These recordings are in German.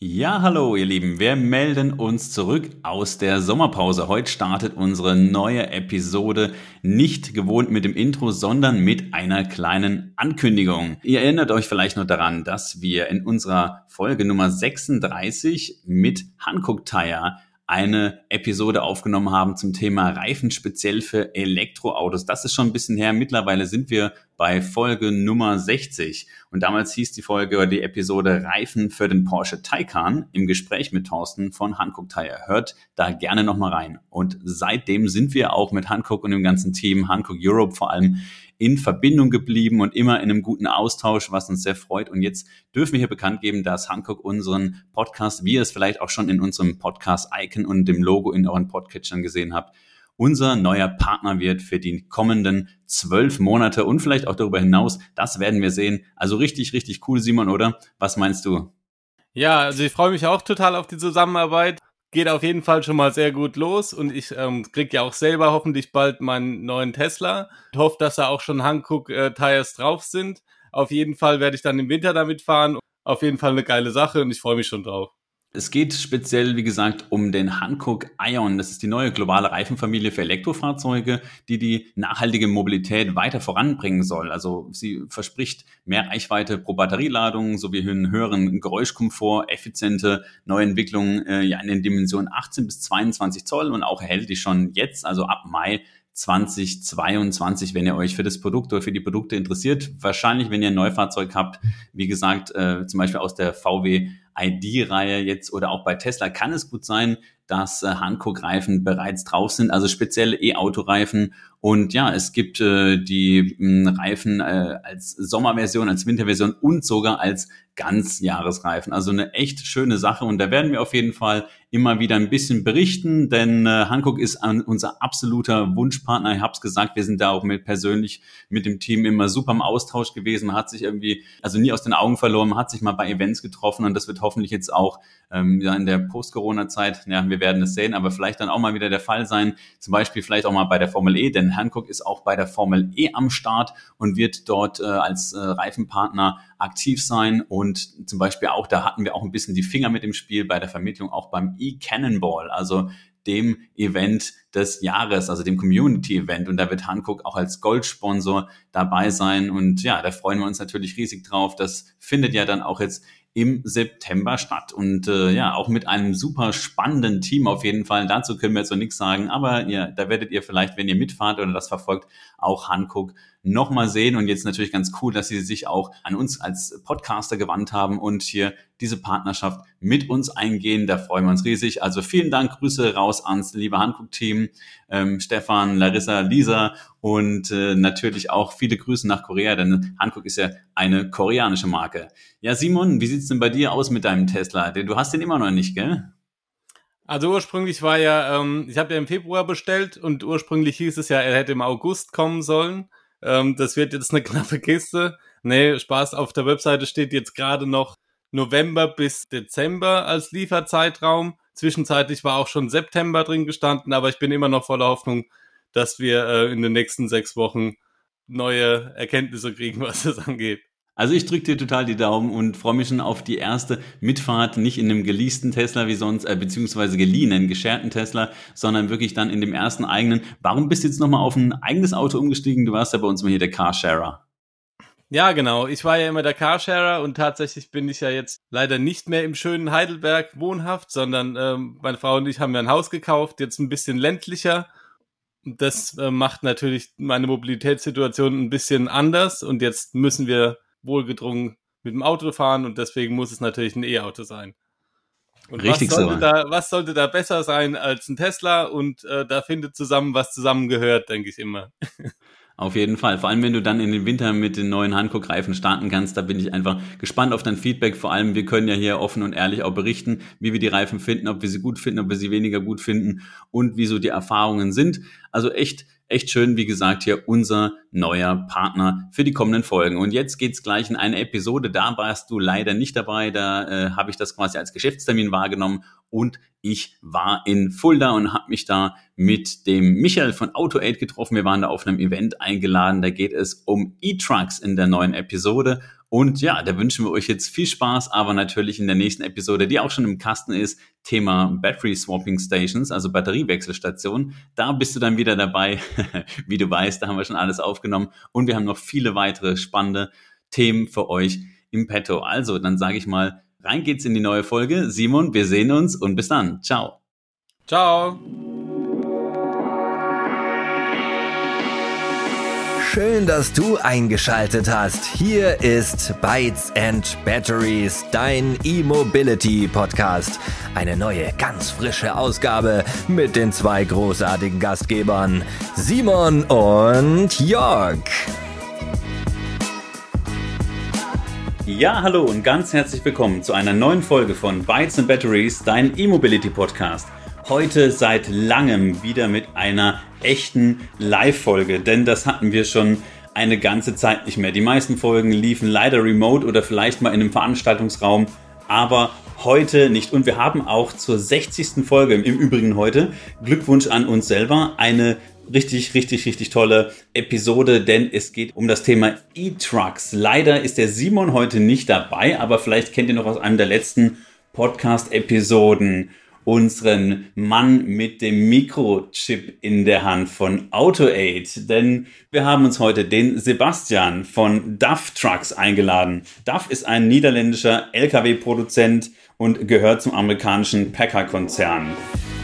Ja, hallo ihr Lieben, wir melden uns zurück aus der Sommerpause. Heute startet unsere neue Episode nicht gewohnt mit dem Intro, sondern mit einer kleinen Ankündigung. Ihr erinnert euch vielleicht noch daran, dass wir in unserer Folge Nummer 36 mit Hankook Tire eine Episode aufgenommen haben zum Thema Reifen speziell für Elektroautos. Das ist schon ein bisschen her. Mittlerweile sind wir bei Folge Nummer 60. Und damals hieß die Folge oder die Episode Reifen für den Porsche Taycan im Gespräch mit Thorsten von Hankook Tire. Hört da gerne nochmal rein. Und seitdem sind wir auch mit Hankook und dem ganzen Team, Hankook Europe vor allem, in Verbindung geblieben und immer in einem guten Austausch, was uns sehr freut. Und jetzt dürfen wir hier bekannt geben, dass Hankook unseren Podcast, wie ihr es vielleicht auch schon in unserem Podcast-Icon und dem Logo in euren Podcatchern gesehen habt, unser neuer Partner wird für die kommenden zwölf Monate und vielleicht auch darüber hinaus. Das werden wir sehen. Also richtig, richtig cool, Simon, oder? Was meinst du? Ja, also ich freue mich auch total auf die Zusammenarbeit geht auf jeden Fall schon mal sehr gut los und ich ähm, krieg ja auch selber hoffentlich bald meinen neuen Tesla. Ich hoffe, dass da auch schon Hankook äh, Tires drauf sind. Auf jeden Fall werde ich dann im Winter damit fahren. Auf jeden Fall eine geile Sache und ich freue mich schon drauf. Es geht speziell, wie gesagt, um den Hankook Ion. Das ist die neue globale Reifenfamilie für Elektrofahrzeuge, die die nachhaltige Mobilität weiter voranbringen soll. Also sie verspricht mehr Reichweite pro Batterieladung sowie einen höheren Geräuschkomfort, effiziente Neuentwicklungen äh, ja, in den Dimensionen 18 bis 22 Zoll und auch erhält die schon jetzt, also ab Mai 2022, wenn ihr euch für das Produkt oder für die Produkte interessiert. Wahrscheinlich, wenn ihr ein Neufahrzeug habt, wie gesagt, äh, zum Beispiel aus der VW ID-Reihe jetzt oder auch bei Tesla kann es gut sein, dass äh, Hankook-Reifen bereits drauf sind, also spezielle E-Auto-Reifen. Und ja, es gibt äh, die mh, Reifen äh, als Sommerversion, als Winterversion und sogar als Ganzjahresreifen. Also eine echt schöne Sache und da werden wir auf jeden Fall immer wieder ein bisschen berichten, denn äh, Hankook ist ein, unser absoluter Wunschpartner. Ich habe es gesagt, wir sind da auch mit persönlich mit dem Team immer super im Austausch gewesen. Hat sich irgendwie, also nie aus den Augen verloren, hat sich mal bei Events getroffen und das wird hoffentlich jetzt auch ähm, ja, in der Post-Corona-Zeit, ja, wir werden es sehen, aber vielleicht dann auch mal wieder der Fall sein. Zum Beispiel vielleicht auch mal bei der Formel E, denn Hankook ist auch bei der Formel E am Start und wird dort äh, als äh, Reifenpartner aktiv sein und zum Beispiel auch, da hatten wir auch ein bisschen die Finger mit im Spiel bei der Vermittlung, auch beim E-Cannonball, also dem Event des Jahres, also dem Community-Event. Und da wird Hankook auch als Goldsponsor dabei sein. Und ja, da freuen wir uns natürlich riesig drauf. Das findet ja dann auch jetzt im September statt. Und äh, ja, auch mit einem super spannenden Team auf jeden Fall. Dazu können wir jetzt noch nichts sagen, aber ja, da werdet ihr vielleicht, wenn ihr mitfahrt oder das verfolgt, auch Hankook nochmal sehen. Und jetzt natürlich ganz cool, dass sie sich auch an uns als Podcaster gewandt haben und hier diese Partnerschaft mit uns eingehen. Da freuen wir uns riesig. Also vielen Dank, Grüße raus ans liebe Hankook-Team, ähm, Stefan, Larissa, Lisa und äh, natürlich auch viele Grüße nach Korea, denn Hankook ist ja eine koreanische Marke. Ja, Simon, wie sieht's denn bei dir aus mit deinem Tesla? Du hast den immer noch nicht, gell? Also ursprünglich war ja, ähm, ich habe ja im Februar bestellt und ursprünglich hieß es ja, er hätte im August kommen sollen. Ähm, das wird jetzt eine knappe Kiste. Nee, Spaß, auf der Webseite steht jetzt gerade noch November bis Dezember als Lieferzeitraum. Zwischenzeitlich war auch schon September drin gestanden, aber ich bin immer noch voller Hoffnung, dass wir äh, in den nächsten sechs Wochen neue Erkenntnisse kriegen, was das angeht. Also ich drücke dir total die Daumen und freue mich schon auf die erste Mitfahrt, nicht in einem geleasten Tesla wie sonst, äh, beziehungsweise geliehenen, gescherten Tesla, sondern wirklich dann in dem ersten eigenen. Warum bist du jetzt nochmal auf ein eigenes Auto umgestiegen? Du warst ja bei uns mal hier der Carsharer. Ja, genau. Ich war ja immer der Carsharer und tatsächlich bin ich ja jetzt leider nicht mehr im schönen Heidelberg wohnhaft, sondern ähm, meine Frau und ich haben ja ein Haus gekauft, jetzt ein bisschen ländlicher. Das äh, macht natürlich meine Mobilitätssituation ein bisschen anders und jetzt müssen wir wohlgedrungen mit dem Auto fahren und deswegen muss es natürlich ein E-Auto sein. Und Richtig was sollte, so. da, was sollte da besser sein als ein Tesla? Und äh, da findet zusammen, was zusammengehört, denke ich immer. Auf jeden Fall. Vor allem, wenn du dann in den Winter mit den neuen Hankook-Reifen starten kannst, da bin ich einfach gespannt auf dein Feedback. Vor allem, wir können ja hier offen und ehrlich auch berichten, wie wir die Reifen finden, ob wir sie gut finden, ob wir sie weniger gut finden und wie so die Erfahrungen sind. Also echt echt schön, wie gesagt, hier unser neuer Partner für die kommenden Folgen. Und jetzt geht's gleich in eine Episode, da warst du leider nicht dabei, da äh, habe ich das quasi als Geschäftstermin wahrgenommen. Und ich war in Fulda und habe mich da mit dem Michael von AutoAid getroffen. Wir waren da auf einem Event eingeladen, da geht es um E-Trucks in der neuen Episode Und ja, da wünschen wir euch jetzt viel Spaß, aber natürlich in der nächsten Episode, die auch schon im Kasten ist, Thema Battery Swapping Stations, also Batteriewechselstationen. Da bist du dann wieder dabei. Wie du weißt, da haben wir schon alles aufgenommen und wir haben noch viele weitere spannende Themen für euch im Petto. Also, dann sage ich mal, rein geht's in die neue Folge. Simon, wir sehen uns und bis dann. Ciao. Ciao. Schön, dass du eingeschaltet hast. Hier ist Bytes and Batteries, dein E-Mobility Podcast. Eine neue, ganz frische Ausgabe mit den zwei großartigen Gastgebern, Simon und Jörg. Ja, hallo und ganz herzlich willkommen zu einer neuen Folge von Bytes and Batteries, dein E-Mobility Podcast. Heute seit langem wieder mit einer echten Live-Folge, denn das hatten wir schon eine ganze Zeit nicht mehr. Die meisten Folgen liefen leider remote oder vielleicht mal in einem Veranstaltungsraum, aber heute nicht. Und wir haben auch zur 60. Folge, im Übrigen heute, Glückwunsch an uns selber, eine richtig, richtig, richtig tolle Episode, denn es geht um das Thema E-Trucks. Leider ist der Simon heute nicht dabei, aber vielleicht kennt ihr noch aus einem der letzten Podcast-Episoden unseren Mann mit dem Mikrochip in der Hand von AutoAid, denn wir haben uns heute den Sebastian von DAF Trucks eingeladen. DAF ist ein niederländischer Lkw-Produzent und gehört zum amerikanischen Packer-Konzern.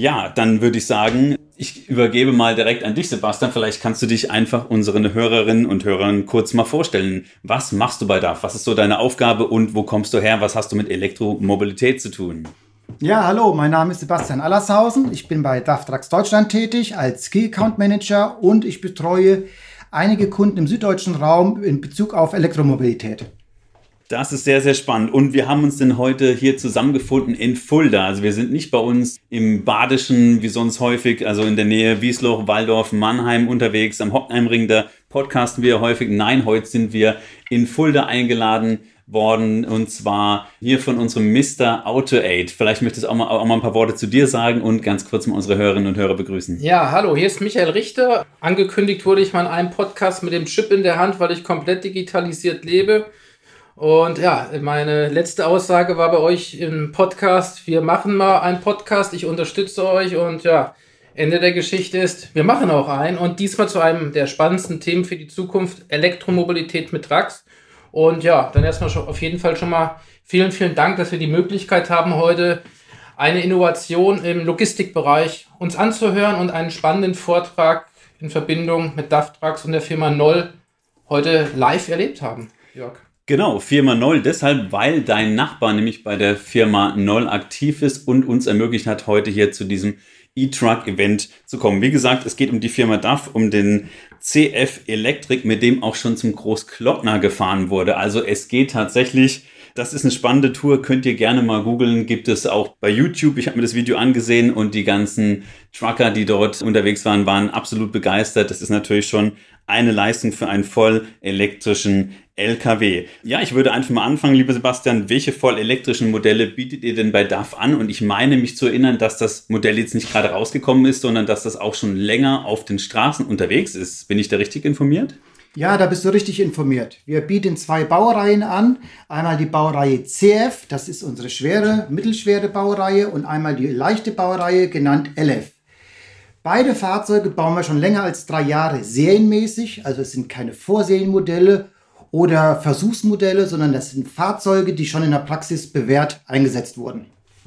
Ja, dann würde ich sagen, ich übergebe mal direkt an dich, Sebastian. Vielleicht kannst du dich einfach unseren Hörerinnen und Hörern kurz mal vorstellen. Was machst du bei DAF? Was ist so deine Aufgabe und wo kommst du her? Was hast du mit Elektromobilität zu tun? Ja, hallo, mein Name ist Sebastian Allershausen. Ich bin bei DAF Trucks Deutschland tätig als Key Account Manager und ich betreue einige Kunden im süddeutschen Raum in Bezug auf Elektromobilität. Das ist sehr, sehr spannend. Und wir haben uns denn heute hier zusammengefunden in Fulda. Also wir sind nicht bei uns im Badischen, wie sonst häufig, also in der Nähe Wiesloch, Waldorf, Mannheim unterwegs, am Hockenheimring, da podcasten wir häufig. Nein, heute sind wir in Fulda eingeladen worden und zwar hier von unserem Mr. AutoAid. Vielleicht möchtest du auch mal, auch mal ein paar Worte zu dir sagen und ganz kurz mal unsere Hörerinnen und Hörer begrüßen. Ja, hallo, hier ist Michael Richter. Angekündigt wurde ich mal in einem Podcast mit dem Chip in der Hand, weil ich komplett digitalisiert lebe. Und ja, meine letzte Aussage war bei euch im Podcast, wir machen mal einen Podcast, ich unterstütze euch und ja, Ende der Geschichte ist, wir machen auch einen und diesmal zu einem der spannendsten Themen für die Zukunft, Elektromobilität mit Trucks. Und ja, dann erstmal schon, auf jeden Fall schon mal vielen, vielen Dank, dass wir die Möglichkeit haben, heute eine Innovation im Logistikbereich uns anzuhören und einen spannenden Vortrag in Verbindung mit DAF Trucks und der Firma Noll heute live erlebt haben. Jörg. Genau, Firma Noll deshalb, weil dein Nachbar nämlich bei der Firma Noll aktiv ist und uns ermöglicht hat, heute hier zu diesem E-Truck-Event zu kommen. Wie gesagt, es geht um die Firma DAF, um den CF Electric, mit dem auch schon zum Großklockner gefahren wurde. Also es geht tatsächlich das ist eine spannende Tour, könnt ihr gerne mal googeln. Gibt es auch bei YouTube. Ich habe mir das Video angesehen und die ganzen Trucker, die dort unterwegs waren, waren absolut begeistert. Das ist natürlich schon eine Leistung für einen voll elektrischen LKW. Ja, ich würde einfach mal anfangen, lieber Sebastian. Welche voll elektrischen Modelle bietet ihr denn bei DAF an? Und ich meine mich zu erinnern, dass das Modell jetzt nicht gerade rausgekommen ist, sondern dass das auch schon länger auf den Straßen unterwegs ist. Bin ich da richtig informiert? Ja, da bist du richtig informiert. Wir bieten zwei Baureihen an. Einmal die Baureihe CF, das ist unsere schwere, mittelschwere Baureihe und einmal die leichte Baureihe, genannt LF. Beide Fahrzeuge bauen wir schon länger als drei Jahre serienmäßig, also es sind keine Vorserienmodelle oder Versuchsmodelle, sondern das sind Fahrzeuge, die schon in der Praxis bewährt eingesetzt wurden.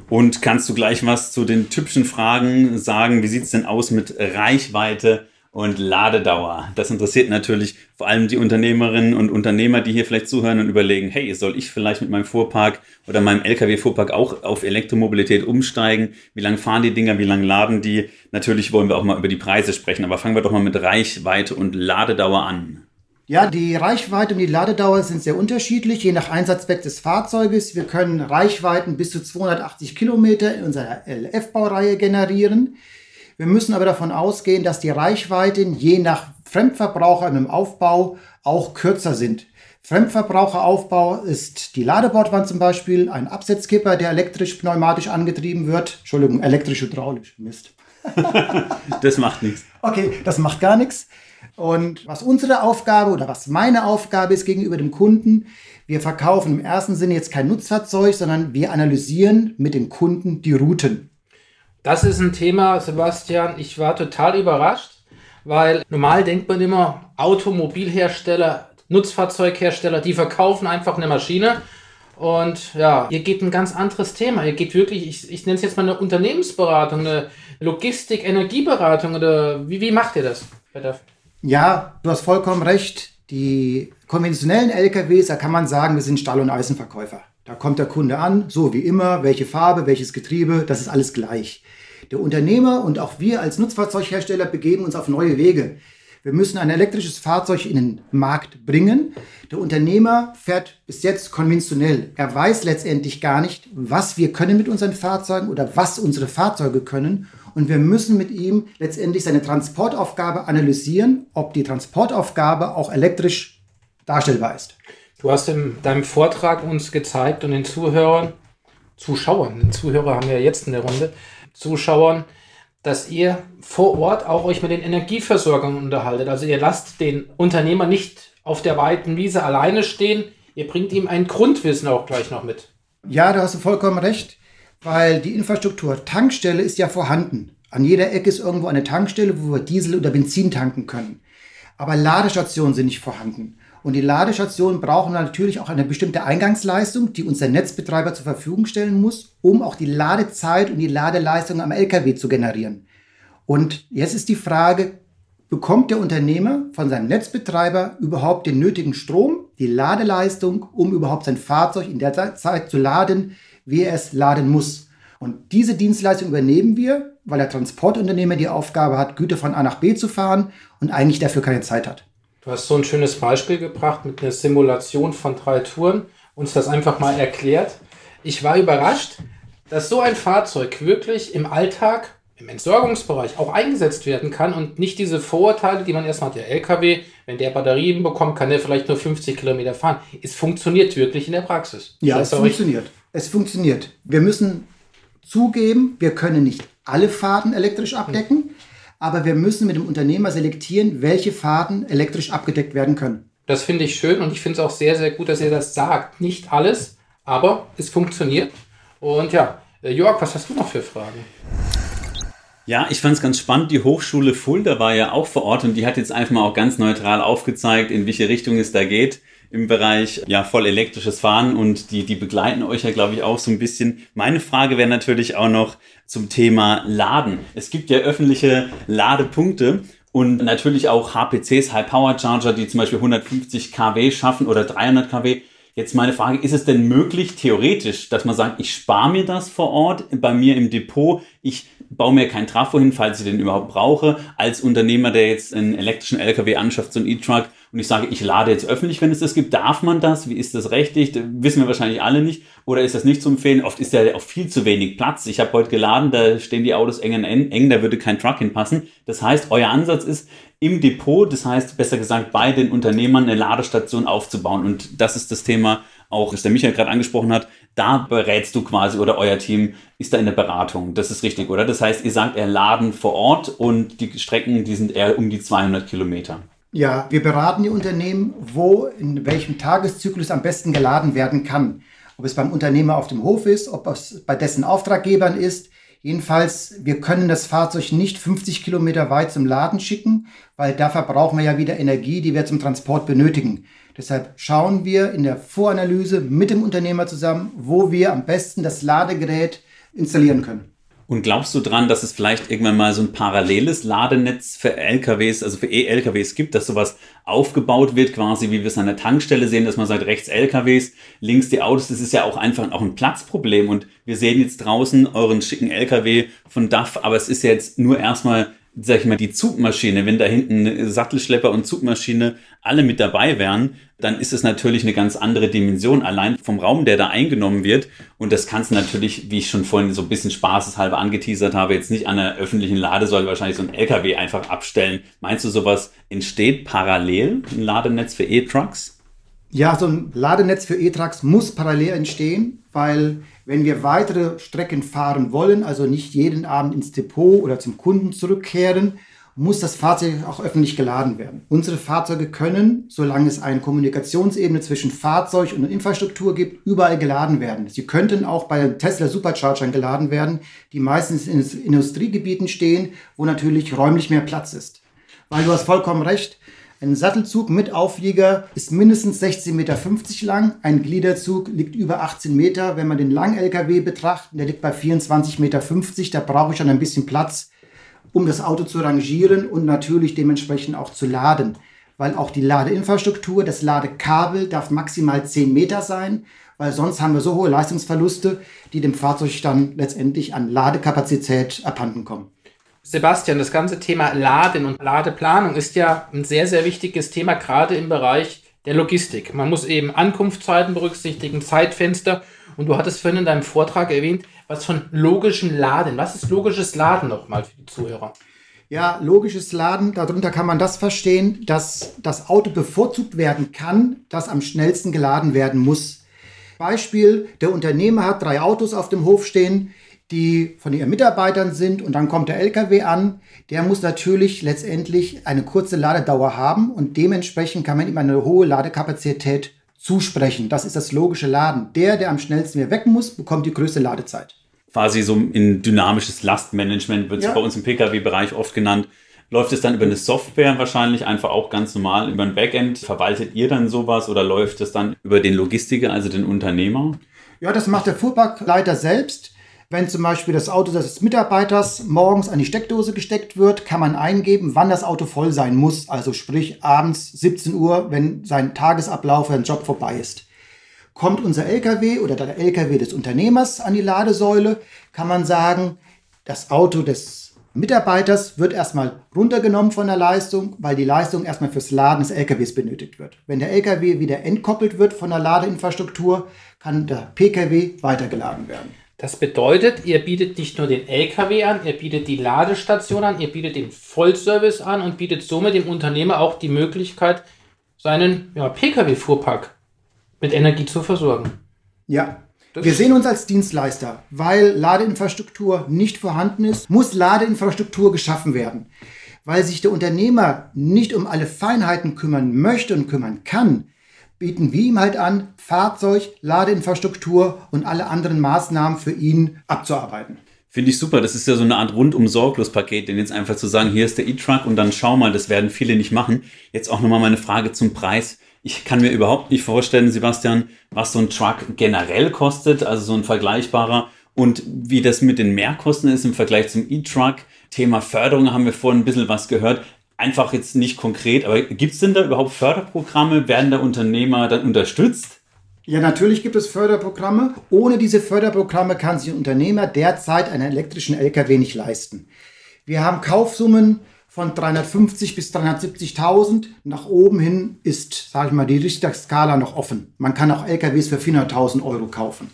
Und kannst du gleich was zu den typischen Fragen sagen? Wie sieht es denn aus mit Reichweite? Und Ladedauer. Das interessiert natürlich vor allem die Unternehmerinnen und Unternehmer, die hier vielleicht zuhören und überlegen, hey, soll ich vielleicht mit meinem Fuhrpark oder meinem Lkw-Fuhrpark auch auf Elektromobilität umsteigen? Wie lange fahren die Dinger? Wie lange laden die? Natürlich wollen wir auch mal über die Preise sprechen, aber fangen wir doch mal mit Reichweite und Ladedauer an. Ja, die Reichweite und die Ladedauer sind sehr unterschiedlich, je nach Einsatzzweck des Fahrzeuges. Wir können Reichweiten bis zu 280 Kilometer in unserer LF-Baureihe generieren. Wir müssen aber davon ausgehen, dass die Reichweiten je nach Fremdverbraucher im Aufbau auch kürzer sind. Fremdverbraucheraufbau ist die Ladebordwand zum Beispiel, ein Absetzkipper, der elektrisch-pneumatisch angetrieben wird. Entschuldigung, elektrisch-hydraulisch. Mist. das macht nichts. Okay, das macht gar nichts. Und was unsere Aufgabe oder was meine Aufgabe ist gegenüber dem Kunden, wir verkaufen im ersten Sinne jetzt kein Nutzfahrzeug, sondern wir analysieren mit dem Kunden die Routen. Das ist ein Thema, Sebastian. Ich war total überrascht, weil normal denkt man immer, Automobilhersteller, Nutzfahrzeughersteller, die verkaufen einfach eine Maschine. Und ja, ihr geht ein ganz anderes Thema. Ihr geht wirklich, ich, ich nenne es jetzt mal eine Unternehmensberatung, eine Logistik, Energieberatung oder wie, wie macht ihr das? Ja, du hast vollkommen recht. Die konventionellen LKWs, da kann man sagen, wir sind Stall- und Eisenverkäufer. Da kommt der Kunde an, so wie immer, welche Farbe, welches Getriebe, das ist alles gleich. Der Unternehmer und auch wir als Nutzfahrzeughersteller begeben uns auf neue Wege. Wir müssen ein elektrisches Fahrzeug in den Markt bringen. Der Unternehmer fährt bis jetzt konventionell. Er weiß letztendlich gar nicht, was wir können mit unseren Fahrzeugen oder was unsere Fahrzeuge können. Und wir müssen mit ihm letztendlich seine Transportaufgabe analysieren, ob die Transportaufgabe auch elektrisch darstellbar ist. Du hast in deinem Vortrag uns gezeigt und den Zuhörern, Zuschauern, den Zuhörer haben wir ja jetzt in der Runde, Zuschauern, dass ihr vor Ort auch euch mit den Energieversorgern unterhaltet. Also ihr lasst den Unternehmer nicht auf der weiten Wiese alleine stehen, ihr bringt ihm ein Grundwissen auch gleich noch mit. Ja, da hast du vollkommen recht weil die Infrastruktur Tankstelle ist ja vorhanden. An jeder Ecke ist irgendwo eine Tankstelle, wo wir Diesel oder Benzin tanken können. Aber Ladestationen sind nicht vorhanden. Und die Ladestationen brauchen natürlich auch eine bestimmte Eingangsleistung, die uns der Netzbetreiber zur Verfügung stellen muss, um auch die Ladezeit und die Ladeleistung am LKW zu generieren. Und jetzt ist die Frage, bekommt der Unternehmer von seinem Netzbetreiber überhaupt den nötigen Strom, die Ladeleistung, um überhaupt sein Fahrzeug in der Zeit zu laden, wie er es laden muss. Und diese Dienstleistung übernehmen wir, weil der Transportunternehmer die Aufgabe hat, Güter von A nach B zu fahren und eigentlich dafür keine Zeit hat. Du hast so ein schönes Beispiel gebracht mit einer Simulation von drei Touren, uns das einfach mal erklärt. Ich war überrascht, dass so ein Fahrzeug wirklich im Alltag, im Entsorgungsbereich auch eingesetzt werden kann und nicht diese Vorurteile, die man erstmal hat, der LKW, wenn der Batterien bekommt, kann der vielleicht nur 50 Kilometer fahren. Es funktioniert wirklich in der Praxis. Ja, es funktioniert. Es funktioniert. Wir müssen zugeben, wir können nicht alle Fahrten elektrisch abdecken, aber wir müssen mit dem Unternehmer selektieren, welche Fahrten elektrisch abgedeckt werden können. Das finde ich schön und ich finde es auch sehr, sehr gut, dass ihr das sagt. Nicht alles, aber es funktioniert. Und ja, äh, Jörg, was hast du noch für Fragen? Ja, ich fand es ganz spannend. Die Hochschule Fulda war ja auch vor Ort und die hat jetzt einfach mal auch ganz neutral aufgezeigt, in welche Richtung es da geht im Bereich ja voll elektrisches Fahren und die, die begleiten euch ja, glaube ich, auch so ein bisschen. Meine Frage wäre natürlich auch noch zum Thema Laden. Es gibt ja öffentliche Ladepunkte und natürlich auch HPCs, High Power Charger, die zum Beispiel 150 kW schaffen oder 300 kW. Jetzt meine Frage, ist es denn möglich, theoretisch, dass man sagt, ich spare mir das vor Ort bei mir im Depot, ich baue mir keinen Trafo hin, falls ich den überhaupt brauche, als Unternehmer, der jetzt einen elektrischen LKW anschafft, so ein E-Truck, und ich sage, ich lade jetzt öffentlich, wenn es das gibt, darf man das? Wie ist das rechtlich? Wissen wir wahrscheinlich alle nicht. Oder ist das nicht zu empfehlen? Oft ist ja auch viel zu wenig Platz. Ich habe heute geladen, da stehen die Autos eng an eng, da würde kein Truck hinpassen. Das heißt, euer Ansatz ist, im Depot, das heißt besser gesagt bei den Unternehmern eine Ladestation aufzubauen. Und das ist das Thema, auch was der Michael gerade angesprochen hat, da berätst du quasi oder euer Team ist da in der Beratung. Das ist richtig, oder? Das heißt, ihr sagt, er laden vor Ort und die Strecken, die sind eher um die 200 Kilometer. Ja, wir beraten die Unternehmen, wo in welchem Tageszyklus am besten geladen werden kann. Ob es beim Unternehmer auf dem Hof ist, ob es bei dessen Auftraggebern ist. Jedenfalls, wir können das Fahrzeug nicht 50 Kilometer weit zum Laden schicken, weil da verbrauchen wir ja wieder Energie, die wir zum Transport benötigen. Deshalb schauen wir in der Voranalyse mit dem Unternehmer zusammen, wo wir am besten das Ladegerät installieren können. Und glaubst du dran, dass es vielleicht irgendwann mal so ein paralleles Ladenetz für LKWs, also für E-LKWs gibt, dass sowas aufgebaut wird, quasi wie wir es an der Tankstelle sehen, dass man sagt, rechts LKWs, links die Autos, das ist ja auch einfach auch ein Platzproblem. Und wir sehen jetzt draußen euren schicken LKW von DAF, aber es ist jetzt nur erstmal sag ich mal, die Zugmaschine, wenn da hinten Sattelschlepper und Zugmaschine alle mit dabei wären, dann ist es natürlich eine ganz andere Dimension, allein vom Raum, der da eingenommen wird. Und das kannst du natürlich, wie ich schon vorhin so ein bisschen spaßeshalber angeteasert habe, jetzt nicht an einer öffentlichen Ladesäule wahrscheinlich so ein LKW einfach abstellen. Meinst du, sowas entsteht parallel, ein Ladenetz für E-Trucks? Ja, so ein Ladenetz für E-Trucks muss parallel entstehen, weil wenn wir weitere Strecken fahren wollen, also nicht jeden Abend ins Depot oder zum Kunden zurückkehren, muss das Fahrzeug auch öffentlich geladen werden. Unsere Fahrzeuge können, solange es eine Kommunikationsebene zwischen Fahrzeug und Infrastruktur gibt, überall geladen werden. Sie könnten auch bei Tesla Superchargern geladen werden, die meistens in Industriegebieten stehen, wo natürlich räumlich mehr Platz ist. Weil du hast vollkommen recht, ein Sattelzug mit Auflieger ist mindestens 16,50 Meter lang. Ein Gliederzug liegt über 18 Meter. Wenn man den Lang-LKW betrachtet, der liegt bei 24,50 Meter. Da brauche ich schon ein bisschen Platz, um das Auto zu rangieren und natürlich dementsprechend auch zu laden. Weil auch die Ladeinfrastruktur, das Ladekabel darf maximal 10 Meter sein, weil sonst haben wir so hohe Leistungsverluste, die dem Fahrzeug dann letztendlich an Ladekapazität abhanden kommen. Sebastian, das ganze Thema Laden und Ladeplanung ist ja ein sehr, sehr wichtiges Thema, gerade im Bereich der Logistik. Man muss eben Ankunftszeiten berücksichtigen, Zeitfenster. Und du hattest vorhin in deinem Vortrag erwähnt, was von logischen Laden. Was ist logisches Laden nochmal für die Zuhörer? Ja, logisches Laden, darunter kann man das verstehen, dass das Auto bevorzugt werden kann, das am schnellsten geladen werden muss. Beispiel, der Unternehmer hat drei Autos auf dem Hof stehen die von ihren Mitarbeitern sind und dann kommt der LKW an, der muss natürlich letztendlich eine kurze Ladedauer haben und dementsprechend kann man ihm eine hohe Ladekapazität zusprechen. Das ist das logische Laden. Der, der am schnellsten wieder weg muss, bekommt die größte Ladezeit. Quasi so ein dynamisches Lastmanagement wird es ja. bei uns im Pkw-Bereich oft genannt. Läuft es dann über eine Software wahrscheinlich einfach auch ganz normal über ein Backend? Verwaltet ihr dann sowas oder läuft es dann über den Logistiker, also den Unternehmer? Ja, das macht der Fuhrparkleiter selbst. Wenn zum Beispiel das Auto des Mitarbeiters morgens an die Steckdose gesteckt wird, kann man eingeben, wann das Auto voll sein muss. Also sprich abends 17 Uhr, wenn sein Tagesablauf, sein Job vorbei ist. Kommt unser LKW oder der LKW des Unternehmers an die Ladesäule, kann man sagen, das Auto des Mitarbeiters wird erstmal runtergenommen von der Leistung, weil die Leistung erstmal fürs Laden des LKWs benötigt wird. Wenn der LKW wieder entkoppelt wird von der Ladeinfrastruktur, kann der PKW weitergeladen werden. Das bedeutet, ihr bietet nicht nur den LKW an, ihr bietet die Ladestation an, ihr bietet den Vollservice an und bietet somit dem Unternehmer auch die Möglichkeit, seinen ja, Pkw-Fuhrpark mit Energie zu versorgen. Ja. Wir sehen uns als Dienstleister, weil Ladeinfrastruktur nicht vorhanden ist, muss Ladeinfrastruktur geschaffen werden. Weil sich der Unternehmer nicht um alle Feinheiten kümmern möchte und kümmern kann, bieten wir ihm halt an, Fahrzeug, Ladeinfrastruktur und alle anderen Maßnahmen für ihn abzuarbeiten. Finde ich super. Das ist ja so eine Art rundum sorglos Paket, denn jetzt einfach zu sagen, hier ist der E-Truck und dann schau mal, das werden viele nicht machen. Jetzt auch nochmal meine Frage zum Preis. Ich kann mir überhaupt nicht vorstellen, Sebastian, was so ein Truck generell kostet, also so ein vergleichbarer und wie das mit den Mehrkosten ist im Vergleich zum E-Truck. Thema Förderung haben wir vorhin ein bisschen was gehört einfach jetzt nicht konkret, aber gibt es denn da überhaupt Förderprogramme? Werden da Unternehmer dann unterstützt? Ja, natürlich gibt es Förderprogramme. Ohne diese Förderprogramme kann sich ein Unternehmer derzeit einen elektrischen LKW nicht leisten. Wir haben Kaufsummen von 350 bis 370.000. Nach oben hin ist, sage ich mal, die Richterskala noch offen. Man kann auch LKWs für 400.000 Euro kaufen.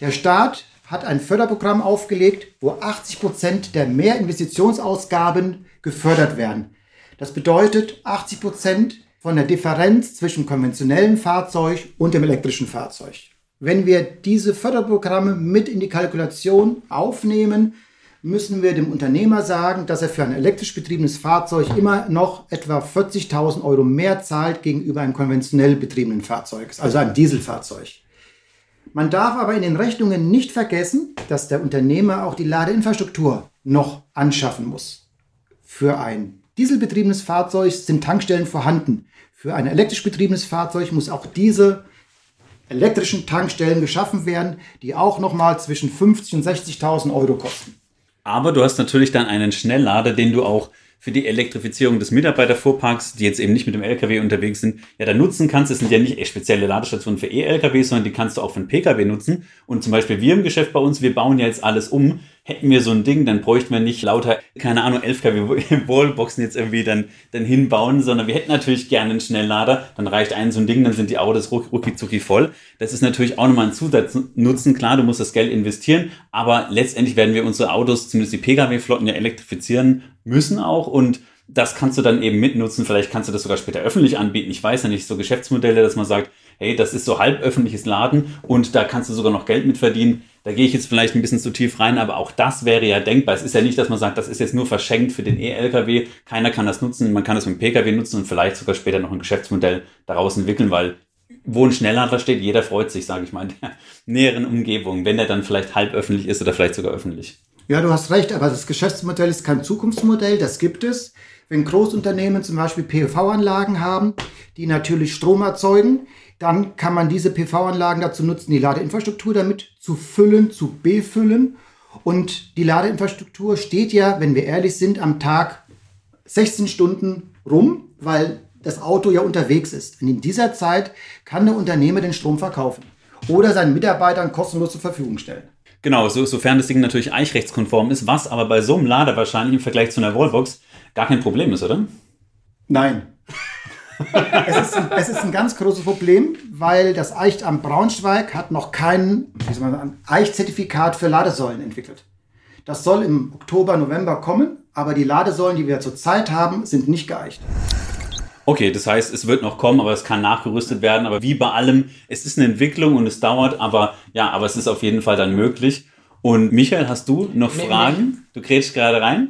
Der Staat hat ein Förderprogramm aufgelegt, wo 80 Prozent der Mehrinvestitionsausgaben gefördert werden. Das bedeutet 80 Prozent von der Differenz zwischen konventionellem Fahrzeug und dem elektrischen Fahrzeug. Wenn wir diese Förderprogramme mit in die Kalkulation aufnehmen, müssen wir dem Unternehmer sagen, dass er für ein elektrisch betriebenes Fahrzeug immer noch etwa 40.000 Euro mehr zahlt gegenüber einem konventionell betriebenen Fahrzeug, also einem Dieselfahrzeug. Man darf aber in den Rechnungen nicht vergessen, dass der Unternehmer auch die Ladeinfrastruktur noch anschaffen muss. Für ein dieselbetriebenes Fahrzeug sind Tankstellen vorhanden. Für ein elektrisch betriebenes Fahrzeug muss auch diese elektrischen Tankstellen geschaffen werden, die auch nochmal zwischen 50.000 und 60.000 Euro kosten. Aber du hast natürlich dann einen Schnelllader, den du auch für die Elektrifizierung des Mitarbeiterfuhrparks, die jetzt eben nicht mit dem LKW unterwegs sind, ja da nutzen kannst. Das sind ja nicht spezielle Ladestationen für E-LKW, sondern die kannst du auch für einen PKW nutzen. Und zum Beispiel wir im Geschäft bei uns, wir bauen ja jetzt alles um. Hätten wir so ein Ding, dann bräuchten wir nicht lauter, keine Ahnung, 11 kW Wallboxen jetzt irgendwie dann, dann hinbauen, sondern wir hätten natürlich gerne einen Schnelllader. Dann reicht ein so ein Ding, dann sind die Autos rucki zucki voll. Das ist natürlich auch nochmal ein Zusatznutzen. Klar, du musst das Geld investieren, aber letztendlich werden wir unsere Autos, zumindest die Pkw-Flotten ja elektrifizieren müssen auch und das kannst du dann eben mitnutzen. Vielleicht kannst du das sogar später öffentlich anbieten. Ich weiß ja nicht, so Geschäftsmodelle, dass man sagt, hey, das ist so halb öffentliches Laden und da kannst du sogar noch Geld mit verdienen. Da gehe ich jetzt vielleicht ein bisschen zu tief rein, aber auch das wäre ja denkbar. Es ist ja nicht, dass man sagt, das ist jetzt nur verschenkt für den E-LKW. Keiner kann das nutzen. Man kann es mit dem Pkw nutzen und vielleicht sogar später noch ein Geschäftsmodell daraus entwickeln, weil wo ein Schnelllader steht, jeder freut sich, sage ich mal, in der näheren Umgebung, wenn der dann vielleicht halb öffentlich ist oder vielleicht sogar öffentlich. Ja, du hast recht, aber das Geschäftsmodell ist kein Zukunftsmodell, das gibt es. Wenn Großunternehmen zum Beispiel PV-Anlagen haben, die natürlich Strom erzeugen, dann kann man diese PV-Anlagen dazu nutzen, die Ladeinfrastruktur damit zu füllen, zu befüllen. Und die Ladeinfrastruktur steht ja, wenn wir ehrlich sind, am Tag 16 Stunden rum, weil das Auto ja unterwegs ist. Und in dieser Zeit kann der Unternehmer den Strom verkaufen oder seinen Mitarbeitern kostenlos zur Verfügung stellen. Genau, so, sofern das Ding natürlich eichrechtskonform ist, was aber bei so einem Lader wahrscheinlich im Vergleich zu einer Wallbox gar kein Problem ist, oder? Nein. es, ist ein, es, ist ein, ganz großes Problem, weil das Eichamt Braunschweig hat noch kein Eichzertifikat für Ladesäulen entwickelt. Das soll im Oktober, November kommen, aber die Ladesäulen, die wir zurzeit haben, sind nicht geeicht. Okay, das heißt, es wird noch kommen, aber es kann nachgerüstet werden. Aber wie bei allem, es ist eine Entwicklung und es dauert, aber ja, aber es ist auf jeden Fall dann möglich. Und Michael, hast du noch Fragen? Du grätschst gerade rein.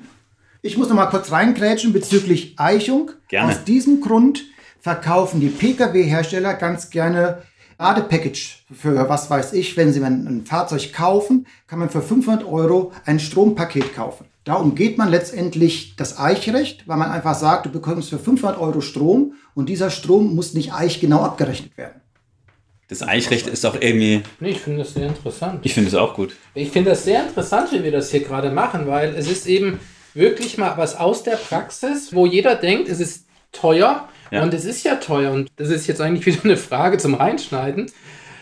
Ich muss noch mal kurz reingrätschen bezüglich Eichung. Gerne. Aus diesem Grund verkaufen die Pkw-Hersteller ganz gerne Ladepackage für was weiß ich. Wenn sie ein Fahrzeug kaufen, kann man für 500 Euro ein Strompaket kaufen. Da umgeht man letztendlich das Eichrecht, weil man einfach sagt, du bekommst für 500 Euro Strom und dieser Strom muss nicht eichgenau abgerechnet werden. Das Eichrecht ist auch irgendwie. Nee, ich finde das sehr interessant. Ich finde es auch gut. Ich finde das sehr interessant, wie wir das hier gerade machen, weil es ist eben wirklich mal was aus der Praxis, wo jeder denkt, es ist teuer. Ja. Und es ist ja teuer. Und das ist jetzt eigentlich wieder eine Frage zum Reinschneiden.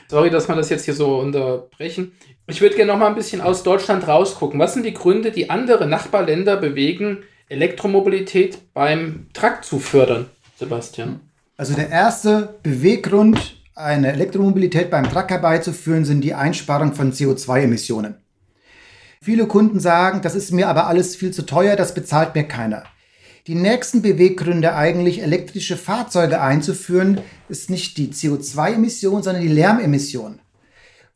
Sorry, dass wir das jetzt hier so unterbrechen. Ich würde gerne noch mal ein bisschen aus Deutschland rausgucken. Was sind die Gründe, die andere Nachbarländer bewegen, Elektromobilität beim Trakt zu fördern, Sebastian? Also der erste Beweggrund, eine Elektromobilität beim Truck herbeizuführen, sind die Einsparung von CO2-Emissionen. Viele Kunden sagen, das ist mir aber alles viel zu teuer, das bezahlt mir keiner. Die nächsten Beweggründe eigentlich elektrische Fahrzeuge einzuführen, ist nicht die CO2-Emission, sondern die Lärmemission.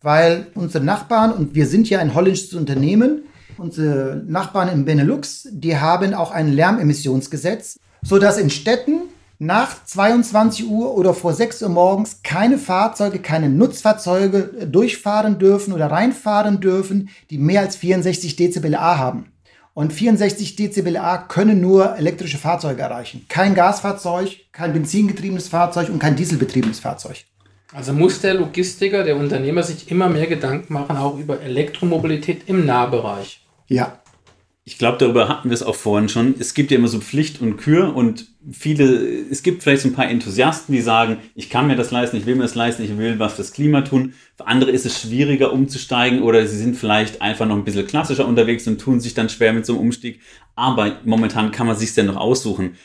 Weil unsere Nachbarn, und wir sind ja ein holländisches Unternehmen, unsere Nachbarn im Benelux, die haben auch ein Lärmemissionsgesetz, sodass in Städten nach 22 Uhr oder vor 6 Uhr morgens keine Fahrzeuge, keine Nutzfahrzeuge durchfahren dürfen oder reinfahren dürfen, die mehr als 64 dBA haben. Und 64 dBA können nur elektrische Fahrzeuge erreichen. Kein Gasfahrzeug, kein benzingetriebenes Fahrzeug und kein dieselbetriebenes Fahrzeug. Also muss der Logistiker, der Unternehmer sich immer mehr Gedanken machen, auch über Elektromobilität im Nahbereich. Ja, ich glaube, darüber hatten wir es auch vorhin schon. Es gibt ja immer so Pflicht und Kür und viele, es gibt vielleicht so ein paar Enthusiasten, die sagen, ich kann mir das leisten, ich will mir das leisten, ich will was fürs Klima tun. Für andere ist es schwieriger umzusteigen oder sie sind vielleicht einfach noch ein bisschen klassischer unterwegs und tun sich dann schwer mit so einem Umstieg. Aber momentan kann man sich ja noch aussuchen.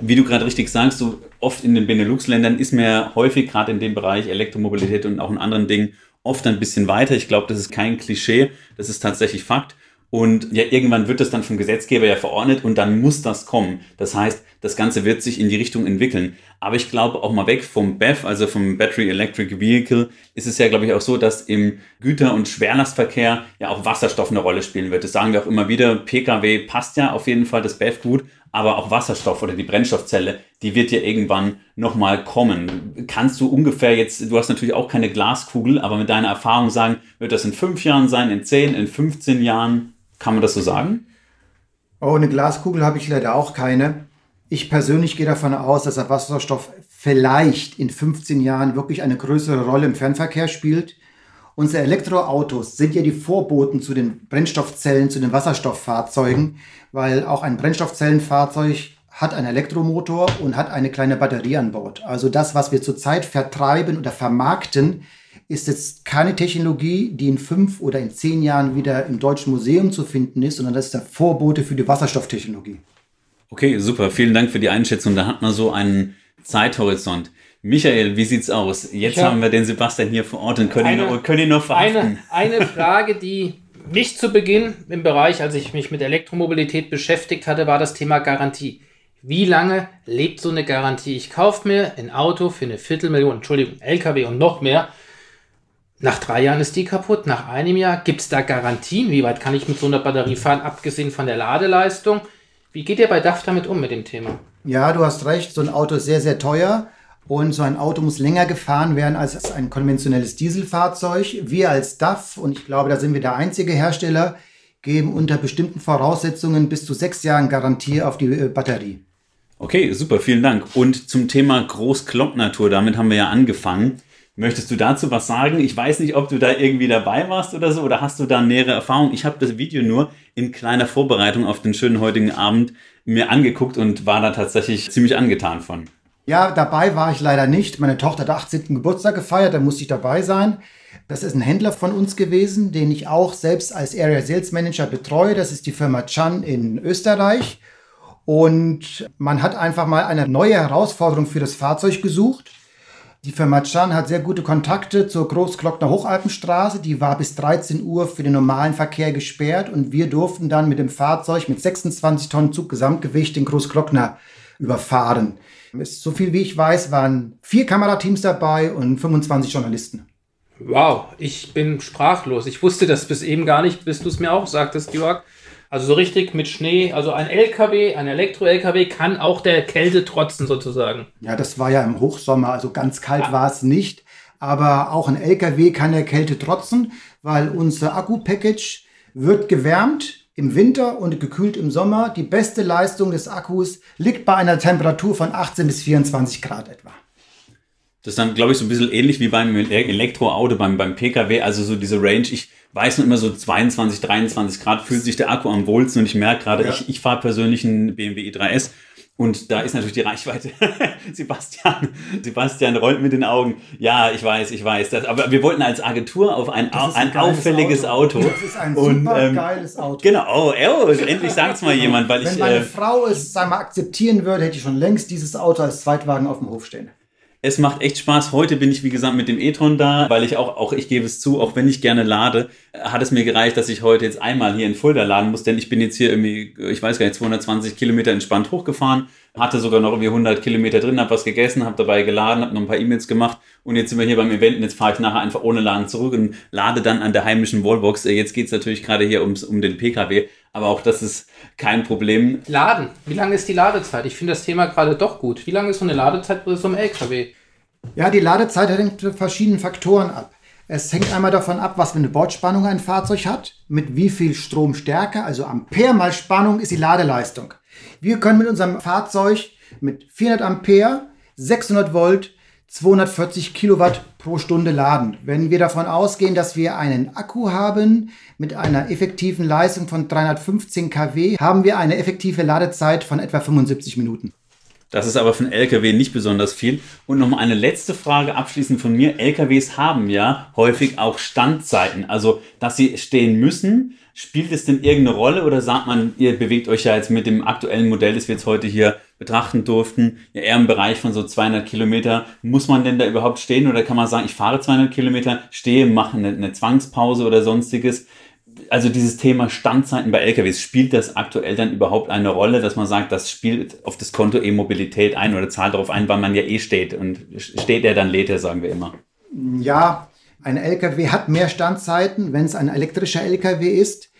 Wie du gerade richtig sagst, so oft in den Benelux-Ländern ist man ja häufig gerade in dem Bereich Elektromobilität und auch in anderen Dingen oft ein bisschen weiter. Ich glaube, das ist kein Klischee, das ist tatsächlich Fakt. Und ja, irgendwann wird das dann vom Gesetzgeber ja verordnet und dann muss das kommen. Das heißt, das Ganze wird sich in die Richtung entwickeln. Aber ich glaube auch mal weg vom BEV, also vom Battery Electric Vehicle, ist es ja, glaube ich, auch so, dass im Güter- und Schwerlastverkehr ja auch Wasserstoff eine Rolle spielen wird. Das sagen wir auch immer wieder. Pkw passt ja auf jeden Fall das BEV gut, aber auch Wasserstoff oder die Brennstoffzelle, die wird ja irgendwann nochmal kommen. Kannst du ungefähr jetzt, du hast natürlich auch keine Glaskugel, aber mit deiner Erfahrung sagen, wird das in fünf Jahren sein, in zehn, in 15 Jahren? Kann man das so sagen? Oh, eine Glaskugel habe ich leider auch keine. Ich persönlich gehe davon aus, dass der Wasserstoff vielleicht in 15 Jahren wirklich eine größere Rolle im Fernverkehr spielt Unsere Elektroautos sind ja die Vorboten zu den Brennstoffzellen, zu den Wasserstofffahrzeugen, weil auch ein Brennstoffzellenfahrzeug hat einen Elektromotor und hat eine kleine Batterie an Bord. Also das, was wir zurzeit vertreiben oder vermarkten, ist jetzt keine Technologie, die in fünf oder in zehn Jahren wieder im Deutschen Museum zu finden ist, sondern das ist der Vorbote für die Wasserstofftechnologie. Okay, super. Vielen Dank für die Einschätzung. Da hat man so einen Zeithorizont. Michael, wie sieht's aus? Jetzt hab haben wir den Sebastian hier vor Ort und können, eine, ihn, können ihn noch verhaften. Eine, eine Frage, die mich zu Beginn im Bereich, als ich mich mit Elektromobilität beschäftigt hatte, war das Thema Garantie. Wie lange lebt so eine Garantie? Ich kaufe mir ein Auto für eine Viertelmillion, Entschuldigung, LKW und noch mehr. Nach drei Jahren ist die kaputt. Nach einem Jahr gibt es da Garantien. Wie weit kann ich mit so einer Batterie fahren, abgesehen von der Ladeleistung? Wie geht ihr bei DAF damit um mit dem Thema? Ja, du hast recht. So ein Auto ist sehr, sehr teuer. Und so ein Auto muss länger gefahren werden als ein konventionelles Dieselfahrzeug. Wir als DAF, und ich glaube, da sind wir der einzige Hersteller, geben unter bestimmten Voraussetzungen bis zu sechs Jahren Garantie auf die äh, Batterie. Okay, super, vielen Dank. Und zum Thema Großkloppnatur, damit haben wir ja angefangen. Möchtest du dazu was sagen? Ich weiß nicht, ob du da irgendwie dabei warst oder so, oder hast du da nähere Erfahrung? Ich habe das Video nur in kleiner Vorbereitung auf den schönen heutigen Abend mir angeguckt und war da tatsächlich ziemlich angetan von. Ja, dabei war ich leider nicht. Meine Tochter hat 18. Geburtstag gefeiert, da musste ich dabei sein. Das ist ein Händler von uns gewesen, den ich auch selbst als Area Sales Manager betreue. Das ist die Firma Chan in Österreich. Und man hat einfach mal eine neue Herausforderung für das Fahrzeug gesucht. Die Firma Chan hat sehr gute Kontakte zur Großglockner Hochalpenstraße. Die war bis 13 Uhr für den normalen Verkehr gesperrt und wir durften dann mit dem Fahrzeug mit 26 Tonnen Zuggesamtgewicht den Großglockner überfahren. So viel wie ich weiß, waren vier Kamerateams dabei und 25 Journalisten. Wow, ich bin sprachlos. Ich wusste das bis eben gar nicht, bis du es mir auch sagtest, Jörg. Also so richtig mit Schnee. Also ein LKW, ein Elektro-LKW kann auch der Kälte trotzen sozusagen. Ja, das war ja im Hochsommer, also ganz kalt ah. war es nicht. Aber auch ein LKW kann der Kälte trotzen, weil unser Akku-Package wird gewärmt im Winter und gekühlt im Sommer. Die beste Leistung des Akkus liegt bei einer Temperatur von 18 bis 24 Grad etwa. Das ist dann, glaube ich, so ein bisschen ähnlich wie beim Elektroauto, beim, beim Pkw, also so diese Range. Ich weiß noch immer so 22, 23 Grad fühlt sich der Akku am wohlsten und ich merke gerade, ja. ich, ich fahre persönlich einen BMW i3S und da ist natürlich die Reichweite. Sebastian, Sebastian rollt mit den Augen. Ja, ich weiß, ich weiß. Das, aber wir wollten als Agentur auf ein, ein, ein auffälliges Auto. Auto. Das ist ein und, super ähm, geiles Auto. Genau, oh, oh endlich sagt es mal jemand. Weil Wenn ich, meine äh, Frau es sagen wir, akzeptieren würde, hätte ich schon längst dieses Auto als Zweitwagen auf dem Hof stehen. Es macht echt Spaß. Heute bin ich, wie gesagt, mit dem e-tron da, weil ich auch, auch ich gebe es zu, auch wenn ich gerne lade, hat es mir gereicht, dass ich heute jetzt einmal hier in Fulda laden muss, denn ich bin jetzt hier irgendwie, ich weiß gar nicht, 220 Kilometer entspannt hochgefahren, hatte sogar noch irgendwie 100 Kilometer drin, habe was gegessen, habe dabei geladen, habe noch ein paar E-Mails gemacht und jetzt sind wir hier beim Event und jetzt fahre ich nachher einfach ohne Laden zurück und lade dann an der heimischen Wallbox. Jetzt geht's natürlich gerade hier ums, um den PKW, aber auch das ist kein Problem. Laden. Wie lange ist die Ladezeit? Ich finde das Thema gerade doch gut. Wie lange ist so eine Ladezeit bei so einem LKW? Ja, die Ladezeit hängt von verschiedenen Faktoren ab. Es hängt einmal davon ab, was für eine Bordspannung ein Fahrzeug hat, mit wie viel Stromstärke, also Ampere mal Spannung ist die Ladeleistung. Wir können mit unserem Fahrzeug mit 400 Ampere, 600 Volt, 240 Kilowatt pro Stunde laden. Wenn wir davon ausgehen, dass wir einen Akku haben mit einer effektiven Leistung von 315 kW, haben wir eine effektive Ladezeit von etwa 75 Minuten. Das ist aber für einen LKW nicht besonders viel. Und noch mal eine letzte Frage abschließend von mir. LKWs haben ja häufig auch Standzeiten, also dass sie stehen müssen. Spielt es denn irgendeine Rolle oder sagt man, ihr bewegt euch ja jetzt mit dem aktuellen Modell, das wir jetzt heute hier betrachten durften, ja eher im Bereich von so 200 Kilometer. Muss man denn da überhaupt stehen oder kann man sagen, ich fahre 200 Kilometer, stehe, mache eine, eine Zwangspause oder sonstiges? also dieses Thema Standzeiten bei LKWs, spielt das aktuell dann überhaupt eine Rolle, dass man sagt, das spielt auf das Konto E-Mobilität ein oder zahlt darauf ein, weil man ja eh steht und steht er, dann lädt er, sagen wir immer. Ja, ein LKW hat mehr Standzeiten, wenn es ein elektrischer LKW ist.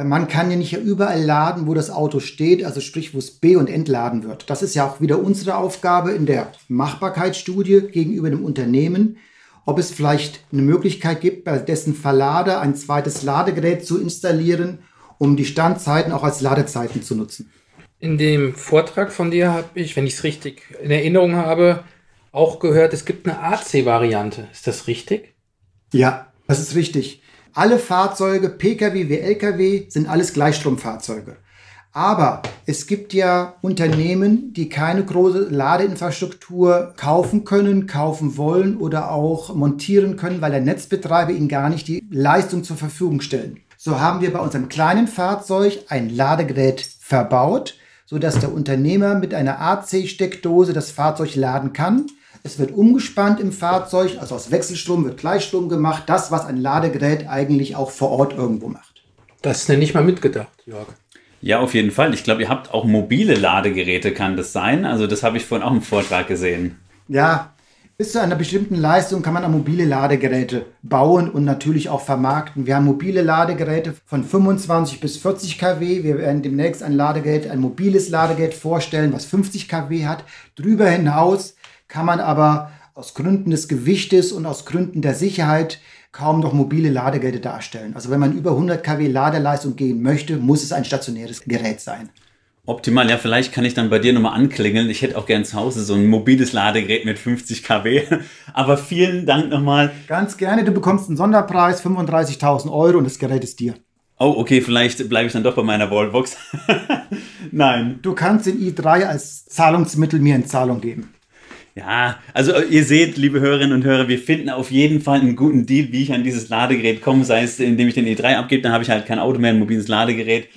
Man kann ja nicht überall laden, wo das Auto steht, also sprich, wo es be- und entladen wird. Das ist ja auch wieder unsere Aufgabe in der Machbarkeitsstudie gegenüber dem Unternehmen, ob es vielleicht eine Möglichkeit gibt, bei dessen Verlader ein zweites Ladegerät zu installieren, um die Standzeiten auch als Ladezeiten zu nutzen. In dem Vortrag von dir habe ich, wenn ich es richtig in Erinnerung habe, auch gehört, es gibt eine AC-Variante. Ist das richtig? Ja, Das ist richtig. Alle Fahrzeuge, Pkw wie Lkw, sind alles Gleichstromfahrzeuge. Aber es gibt ja Unternehmen, die keine große Ladeinfrastruktur kaufen können, kaufen wollen oder auch montieren können, weil der Netzbetreiber ihnen gar nicht die Leistung zur Verfügung stellen. So haben wir bei unserem kleinen Fahrzeug ein Ladegerät verbaut, sodass der Unternehmer mit einer AC-Steckdose das Fahrzeug laden kann. Es wird umgespannt im Fahrzeug, also aus Wechselstrom wird Gleichstrom gemacht, das, was ein Ladegerät eigentlich auch vor Ort irgendwo macht. Das ist nicht mal mitgedacht, Jörg. Ja, auf jeden Fall. Ich glaube, ihr habt auch mobile Ladegeräte, kann das sein? Also das habe ich vorhin auch im Vortrag gesehen. Ja, bis zu einer bestimmten Leistung kann man auch mobile Ladegeräte bauen und natürlich auch vermarkten. Wir haben mobile Ladegeräte von 25 bis 40 kW. Wir werden demnächst ein Ladegerät, ein mobiles Ladegerät vorstellen, was 50 kW hat. Drüber hinaus kann man aber aus Gründen des Gewichtes und aus Gründen der Sicherheit kaum noch mobile Ladegeräte darstellen. Also wenn man über 100 kW Ladeleistung gehen möchte, muss es ein stationäres Gerät sein. Optimal, ja, vielleicht kann ich dann bei dir nochmal anklingeln. Ich hätte auch gern zu Hause so ein mobiles Ladegerät mit 50 kW. Aber vielen Dank nochmal. Ganz gerne, du bekommst einen Sonderpreis, 35.000 Euro und das Gerät ist dir. Oh, okay, vielleicht bleibe ich dann doch bei meiner Wallbox. Nein. Du kannst den i3 als Zahlungsmittel mir in Zahlung geben. Ja, also ihr seht, liebe Hörerinnen und Hörer, wir finden auf jeden Fall einen guten Deal, wie ich an dieses Ladegerät komme, sei es, indem ich den E3 abgebe, dann habe ich halt kein Auto mehr, ein mobiles Ladegerät.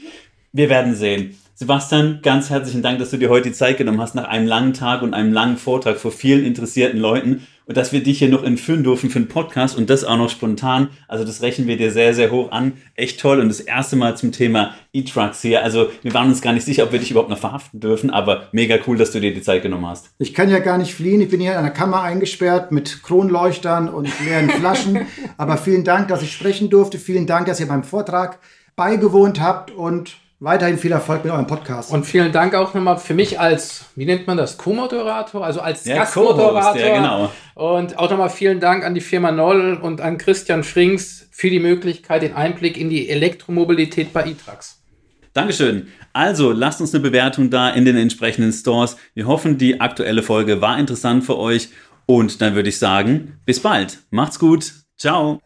Wir werden sehen. Sebastian, ganz herzlichen Dank, dass du dir heute die Zeit genommen hast nach einem langen Tag und einem langen Vortrag vor vielen interessierten Leuten und dass wir dich hier noch entführen durften für einen Podcast und das auch noch spontan. Also das rechnen wir dir sehr, sehr hoch an. Echt toll und das erste Mal zum Thema E-Trucks hier. Also wir waren uns gar nicht sicher, ob wir dich überhaupt noch verhaften dürfen, aber mega cool, dass du dir die Zeit genommen hast. Ich kann ja gar nicht fliehen. Ich bin hier in einer Kammer eingesperrt mit Kronleuchtern und leeren Flaschen. aber vielen Dank, dass ich sprechen durfte. Vielen Dank, dass ihr beim Vortrag beigewohnt habt und Weiterhin viel Erfolg mit eurem Podcast. Und vielen Dank auch nochmal für mich als, wie nennt man das, Co-Moderator, also als Ja, Gastmoderator. Ja, genau. Und auch nochmal vielen Dank an die Firma Noll und an Christian Frings für die Möglichkeit, den Einblick in die Elektromobilität bei E-Trucks. Dankeschön. Also lasst uns eine Bewertung da in den entsprechenden Stores. Wir hoffen, die aktuelle Folge war interessant für euch. Und dann würde ich sagen, bis bald. Macht's gut. Ciao.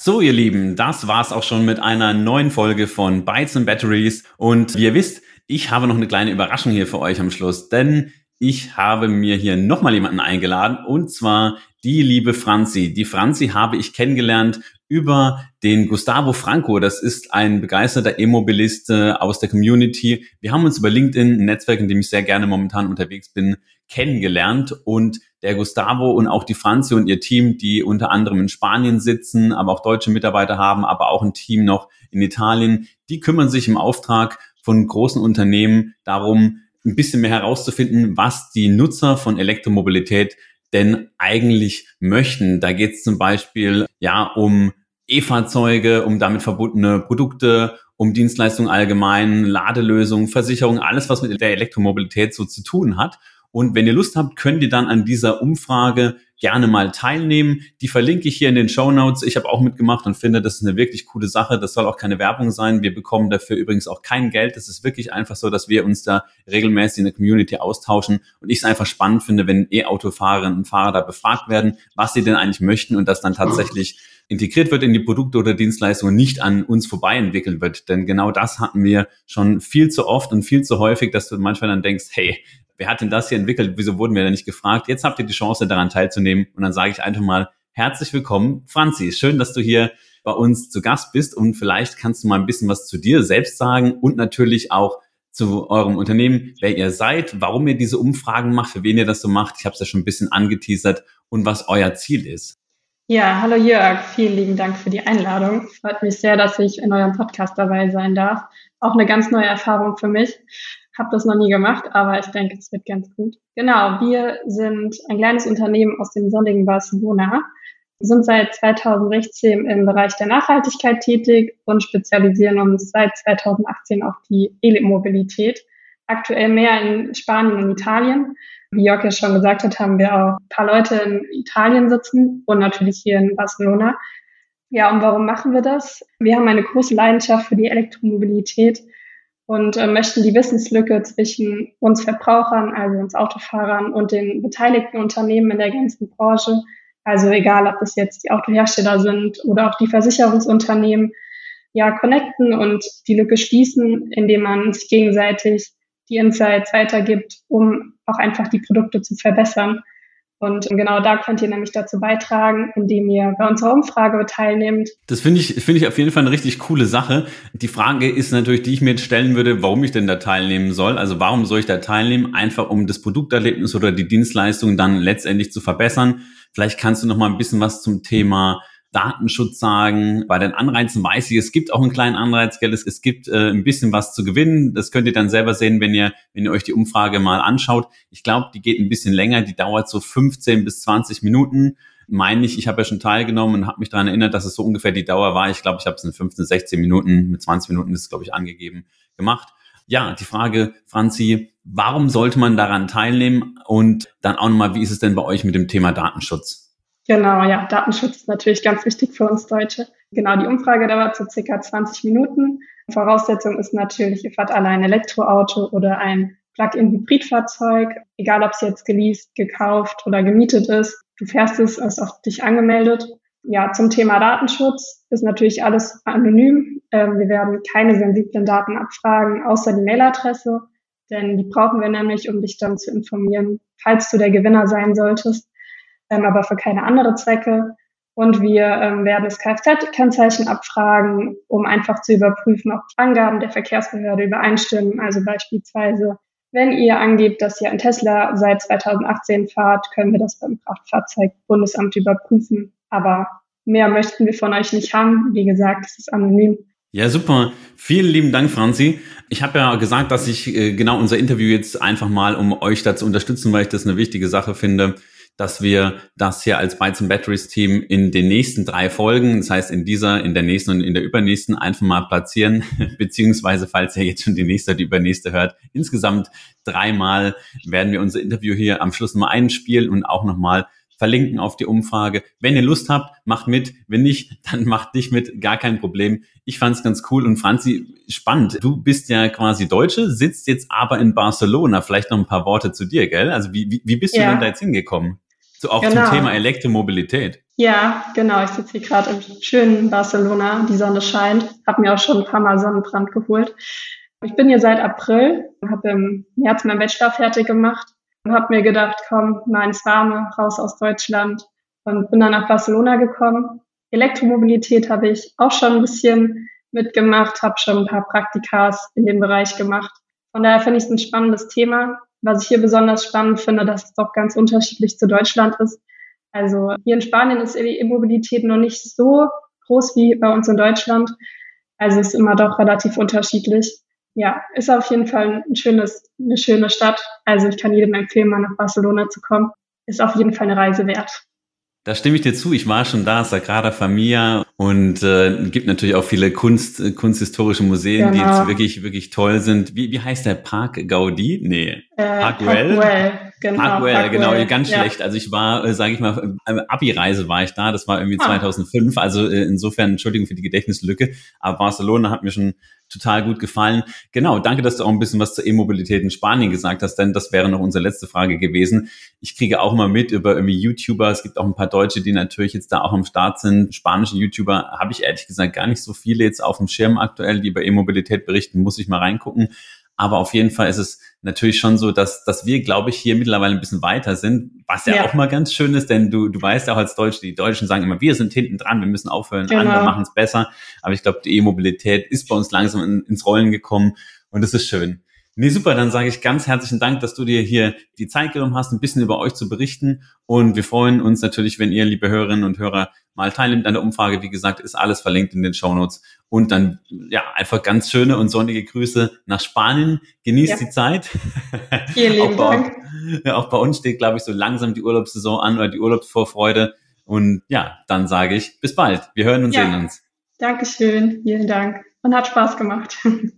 So, ihr Lieben, das war's auch schon mit einer neuen Folge von Bytes and Batteries. Und wie ihr wisst, ich habe noch eine kleine Überraschung hier für euch am Schluss, denn ich habe mir hier nochmal jemanden eingeladen und zwar die liebe Franzi. Die Franzi habe ich kennengelernt über den Gustavo Franco. Das ist ein begeisterter E-Mobilist äh, aus der Community. Wir haben uns über LinkedIn, ein Netzwerk, in dem ich sehr gerne momentan unterwegs bin, kennengelernt und der Gustavo und auch die Franzi und ihr Team, die unter anderem in Spanien sitzen, aber auch deutsche Mitarbeiter haben, aber auch ein Team noch in Italien, die kümmern sich im Auftrag von großen Unternehmen darum, ein bisschen mehr herauszufinden, was die Nutzer von Elektromobilität denn eigentlich möchten. Da geht es zum Beispiel ja um E-Fahrzeuge, um damit verbundene Produkte, um Dienstleistungen allgemein, Ladelösungen, Versicherungen, alles, was mit der Elektromobilität so zu tun hat. Und wenn ihr Lust habt, könnt ihr dann an dieser Umfrage gerne mal teilnehmen. Die verlinke ich hier in den Show Notes. Ich habe auch mitgemacht und finde, das ist eine wirklich coole Sache. Das soll auch keine Werbung sein. Wir bekommen dafür übrigens auch kein Geld. Das ist wirklich einfach so, dass wir uns da regelmäßig in der Community austauschen und ich es einfach spannend finde, wenn E-Autofahrerinnen und Fahrer da befragt werden, was sie denn eigentlich möchten und das dann tatsächlich integriert wird in die Produkte oder Dienstleistungen, nicht an uns vorbei entwickelt wird. Denn genau das hatten wir schon viel zu oft und viel zu häufig, dass du manchmal dann denkst, hey, wer hat denn das hier entwickelt? Wieso wurden wir da nicht gefragt? Jetzt habt ihr die Chance, daran teilzunehmen. Und dann sage ich einfach mal herzlich willkommen, Franzi. Schön, dass du hier bei uns zu Gast bist und vielleicht kannst du mal ein bisschen was zu dir selbst sagen und natürlich auch zu eurem Unternehmen, wer ihr seid, warum ihr diese Umfragen macht, für wen ihr das so macht. Ich habe es ja schon ein bisschen angeteasert und was euer Ziel ist. Ja, hallo Jörg, vielen lieben Dank für die Einladung. Freut mich sehr, dass ich in eurem Podcast dabei sein darf. Auch eine ganz neue Erfahrung für mich. Hab das noch nie gemacht, aber ich denke, es wird ganz gut. Genau, wir sind ein kleines Unternehmen aus dem sonnigen Barcelona, sind seit 2016 im Bereich der Nachhaltigkeit tätig und spezialisieren uns seit 2018 auf die E-Mobilität. Aktuell mehr in Spanien und Italien wie Jörg ja schon gesagt hat, haben wir auch ein paar Leute in Italien sitzen und natürlich hier in Barcelona. Ja, und warum machen wir das? Wir haben eine große Leidenschaft für die Elektromobilität und äh, möchten die Wissenslücke zwischen uns Verbrauchern, also uns Autofahrern und den beteiligten Unternehmen in der ganzen Branche Also egal, ob das jetzt die Autohersteller sind oder auch die Versicherungsunternehmen, ja, connecten und die Lücke schließen, indem man sich gegenseitig die Insights weitergibt, um auch einfach die Produkte zu verbessern. Und genau da könnt ihr nämlich dazu beitragen, indem ihr bei unserer Umfrage teilnehmt. Das finde ich, finde ich auf jeden Fall eine richtig coole Sache. Die Frage ist natürlich, die ich mir jetzt stellen würde, warum ich denn da teilnehmen soll. Also warum soll ich da teilnehmen? Einfach um das Produkterlebnis oder die Dienstleistung dann letztendlich zu verbessern. Vielleicht kannst du noch mal ein bisschen was zum Thema Datenschutz sagen. Bei den Anreizen weiß ich, es gibt auch einen kleinen Anreiz, gell? Es, es gibt äh, ein bisschen was zu gewinnen. Das könnt ihr dann selber sehen, wenn ihr, wenn ihr euch die Umfrage mal anschaut. Ich glaube, die geht ein bisschen länger. Die dauert so 15 bis 20 Minuten. Meine ich, ich habe ja schon teilgenommen und habe mich daran erinnert, dass es so ungefähr die Dauer war. Ich glaube, ich habe es in 15, 16 Minuten, mit 20 Minuten ist es, glaube ich, angegeben, gemacht. Ja, die Frage, Franzi, warum sollte man daran teilnehmen? Und dann auch nochmal, wie ist es denn bei euch mit dem Thema Datenschutz? Genau, ja, Datenschutz ist natürlich ganz wichtig für uns Deutsche. Genau, die Umfrage dauert so circa 20 Minuten. Voraussetzung ist natürlich, ihr fahrt alle ein Elektroauto oder ein Plug-in-Hybridfahrzeug, egal ob es jetzt geleast, gekauft oder gemietet ist. Du fährst es, ist auch dich angemeldet. Ja, zum Thema Datenschutz ist natürlich alles anonym. Ähm, wir werden keine sensiblen Daten abfragen, außer die Mailadresse, denn die brauchen wir nämlich, um dich dann zu informieren, falls du der Gewinner sein solltest ähm, aber für keine andere Zwecke. Und wir ähm, werden das Kfz-Kennzeichen abfragen, um einfach zu überprüfen, ob Angaben der Verkehrsbehörde übereinstimmen. Also beispielsweise, wenn ihr angebt, dass ihr ein Tesla seit 2018 fahrt, können wir das beim Kraftfahrzeugbundesamt überprüfen. Aber mehr möchten wir von euch nicht haben. Wie gesagt, es ist anonym. Ja, super. Vielen lieben Dank, Franzi. Ich habe ja gesagt, dass ich äh, genau unser Interview jetzt einfach mal, um euch da zu unterstützen, weil ich das eine wichtige Sache finde, dass wir das hier als Bytes and Batteries Team in den nächsten drei Folgen, das heißt in dieser, in der nächsten und in der übernächsten einfach mal platzieren, beziehungsweise falls ihr jetzt schon die nächste oder die übernächste hört, insgesamt dreimal werden wir unser Interview hier am Schluss mal einspielen und auch nochmal verlinken auf die Umfrage. Wenn ihr Lust habt, macht mit. Wenn nicht, dann macht nicht mit. Gar kein Problem. Ich fand es ganz cool. Und Franzi, spannend. Du bist ja quasi Deutsche, sitzt jetzt aber in Barcelona. Vielleicht noch ein paar Worte zu dir, gell? Also wie, wie, wie bist ja. du denn da jetzt hingekommen? So auch genau. zum Thema Elektromobilität. Ja, genau. Ich sitze hier gerade im schönen Barcelona. Die Sonne scheint. Habe mir auch schon ein paar Mal Sonnenbrand geholt. Ich bin hier seit April, habe im März meinen Bachelor fertig gemacht und habe mir gedacht, komm, mal ins Warme, raus aus Deutschland und bin dann nach Barcelona gekommen. Elektromobilität habe ich auch schon ein bisschen mitgemacht, habe schon ein paar Praktikas in dem Bereich gemacht. Von daher finde ich es ein spannendes Thema was ich hier besonders spannend finde, dass es doch ganz unterschiedlich zu Deutschland ist. Also hier in Spanien ist die E-Mobilität noch nicht so groß wie bei uns in Deutschland. Also es ist immer doch relativ unterschiedlich. Ja, ist auf jeden Fall ein schönes, eine schöne Stadt. Also ich kann jedem empfehlen, mal nach Barcelona zu kommen. Ist auf jeden Fall eine Reise wert. Da stimme ich dir zu. Ich war schon da, Sagrada Familia und äh, gibt natürlich auch viele Kunst, äh, kunsthistorische Museen, genau. die jetzt wirklich, wirklich toll sind. Wie, wie heißt der Park Gaudi? Nee, äh, Park Well. Genau, Parkwell, genau, ganz ja. schlecht. Also ich war, äh, sage ich mal, äh, Abi-Reise war ich da, das war irgendwie ah. 2005, also äh, insofern Entschuldigung für die Gedächtnislücke, aber Barcelona hat mir schon total gut gefallen. Genau, danke, dass du auch ein bisschen was zur E-Mobilität in Spanien gesagt hast, denn das wäre noch unsere letzte Frage gewesen. Ich kriege auch immer mit über irgendwie YouTuber, es gibt auch ein paar Deutsche, die natürlich jetzt da auch am Start sind. Spanische YouTuber habe ich ehrlich gesagt gar nicht so viele jetzt auf dem Schirm aktuell, die über E-Mobilität berichten, muss ich mal reingucken. Aber auf jeden Fall ist es natürlich schon so, dass, dass wir, glaube ich, hier mittlerweile ein bisschen weiter sind, was ja, ja, auch mal ganz schön ist, denn du, du weißt ja auch als Deutsche, die Deutschen sagen immer, wir sind hinten dran, wir müssen aufhören, genau. andere machen es besser. Aber ich glaube, die E-Mobilität ist bei uns langsam in, ins Rollen gekommen und das ist schön. Nee, super, dann sage ich ganz herzlichen Dank, dass du dir hier die Zeit genommen hast, ein bisschen über euch zu berichten. Und wir freuen uns natürlich, wenn ihr, liebe Hörerinnen und Hörer, mal teilnimmt an der Umfrage. Wie gesagt, ist alles verlinkt in den Show Notes. Und dann, ja, einfach ganz schöne und sonnige Grüße nach Spanien. Genießt ja. die Zeit. Vielen lieben auch Dank. Bei, auch bei uns steht, glaube ich, so langsam die Urlaubssaison an oder die Urlaubsvorfreude. Und ja, dann sage ich, bis bald. Wir hören und ja. sehen uns. Dankeschön. Vielen Dank. Und hat Spaß gemacht.